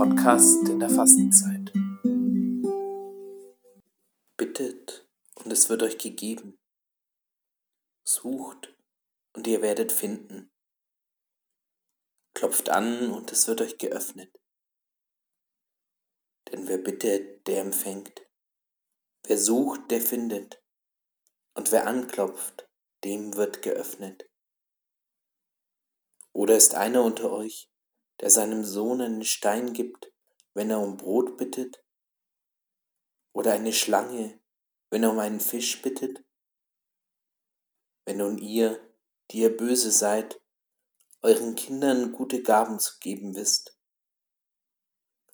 Podcast in der Fastenzeit. Bittet und es wird euch gegeben. Sucht und ihr werdet finden. Klopft an und es wird euch geöffnet. Denn wer bittet, der empfängt. Wer sucht, der findet. Und wer anklopft, dem wird geöffnet. Oder ist einer unter euch, der seinem Sohn einen Stein gibt, wenn er um Brot bittet? Oder eine Schlange, wenn er um einen Fisch bittet? Wenn nun ihr, die ihr böse seid, euren Kindern gute Gaben zu geben wisst,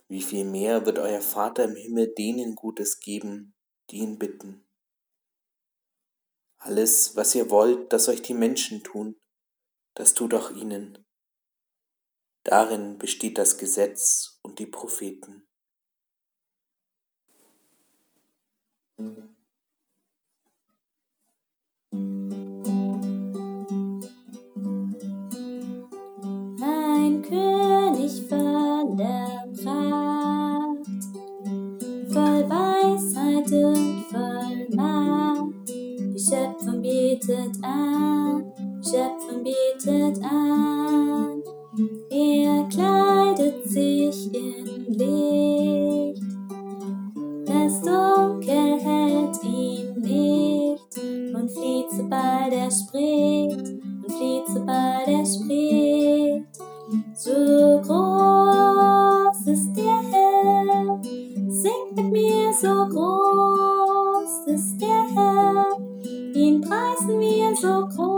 wie viel mehr wird euer Vater im Himmel denen Gutes geben, die ihn bitten. Alles, was ihr wollt, dass euch die Menschen tun, das tut auch ihnen. Darin besteht das Gesetz und die Propheten. Ein König von der Pracht, voll Weisheit und voll Macht, die Schöpfung bietet an, Schöpfung bietet an. Er kleidet sich in Licht, das Dunkel hält ihn nicht. Und flieht, sobald er spricht, und flieht, sobald er spricht. So groß ist der Herr, singt mit mir, so groß ist der Herr, ihn preisen wir so groß,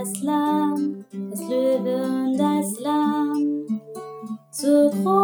das Lamm, das Löwe und das Lamm. So groß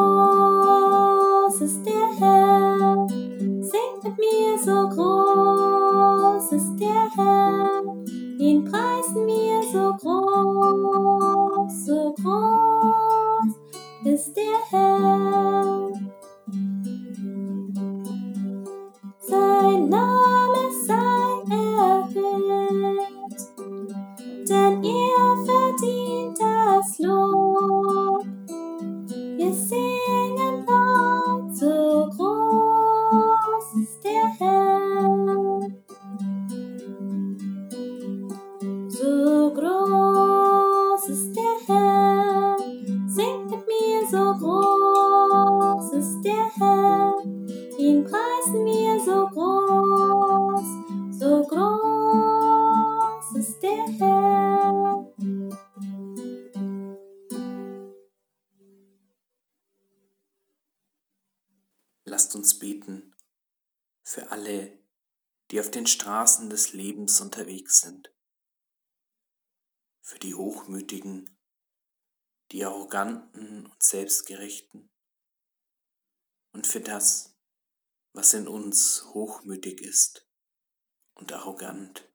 so groß ist der Herr. Ihn preisen wir so groß, so groß ist der Herr. Lasst uns beten für alle, die auf den Straßen des Lebens unterwegs sind, für die Hochmütigen, die Arroganten und Selbstgerechten. Und für das, was in uns hochmütig ist und arrogant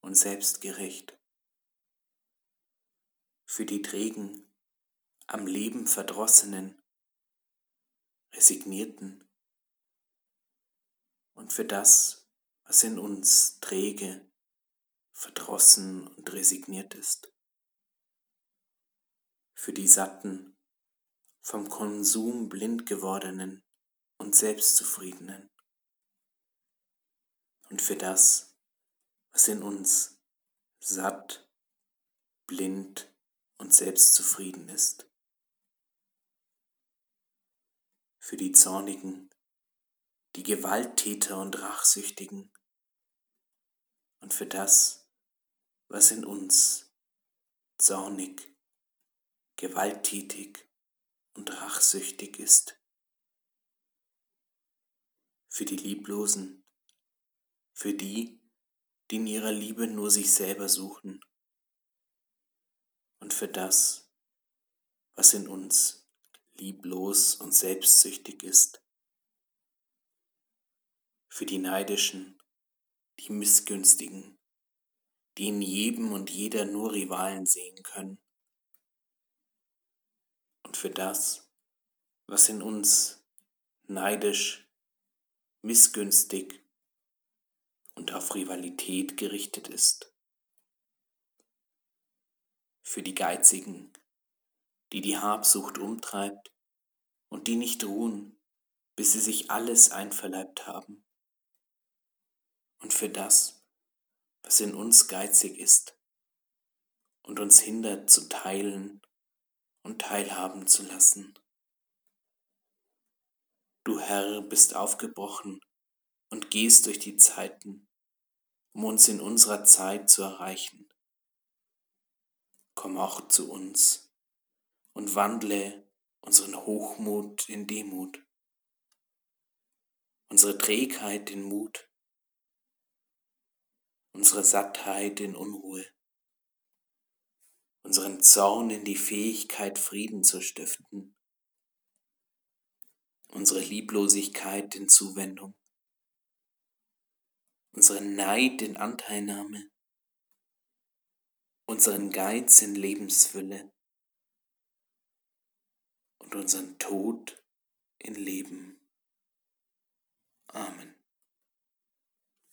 und selbstgerecht, für die trägen, am Leben verdrossenen, resignierten. Und für das, was in uns träge, verdrossen und resigniert ist. Für die Satten, vom Konsum blind gewordenen und Selbstzufriedenen. Und für das, was in uns satt, blind und selbstzufrieden ist. Für die Zornigen, die Gewalttäter und Rachsüchtigen und für das, was in uns zornig, gewalttätig und rachsüchtig ist. Für die Lieblosen, für die, die in ihrer Liebe nur sich selber suchen. Und für das, was in uns lieblos und selbstsüchtig ist, für die Neidischen, die Missgünstigen, die in jedem und jeder nur Rivalen sehen können, und für das, was in uns neidisch, missgünstig und auf Rivalität gerichtet ist. Für die Geizigen, die die Habsucht umtreibt und die nicht ruhen, bis sie sich alles einverleibt haben. Und für das, was in uns geizig ist und uns hindert zu teilen und teilhaben zu lassen. Du Herr bist aufgebrochen und gehst durch die Zeiten, um uns in unserer Zeit zu erreichen. Komm auch zu uns und wandle unseren Hochmut in Demut, unsere Trägheit in Mut, unsere Sattheit in Unruhe, unseren Zorn in die Fähigkeit, Frieden zu stiften, unsere Lieblosigkeit in Zuwendung, unseren Neid in Anteilnahme, unseren Geiz in Lebensfülle und unseren Tod in Leben. Amen.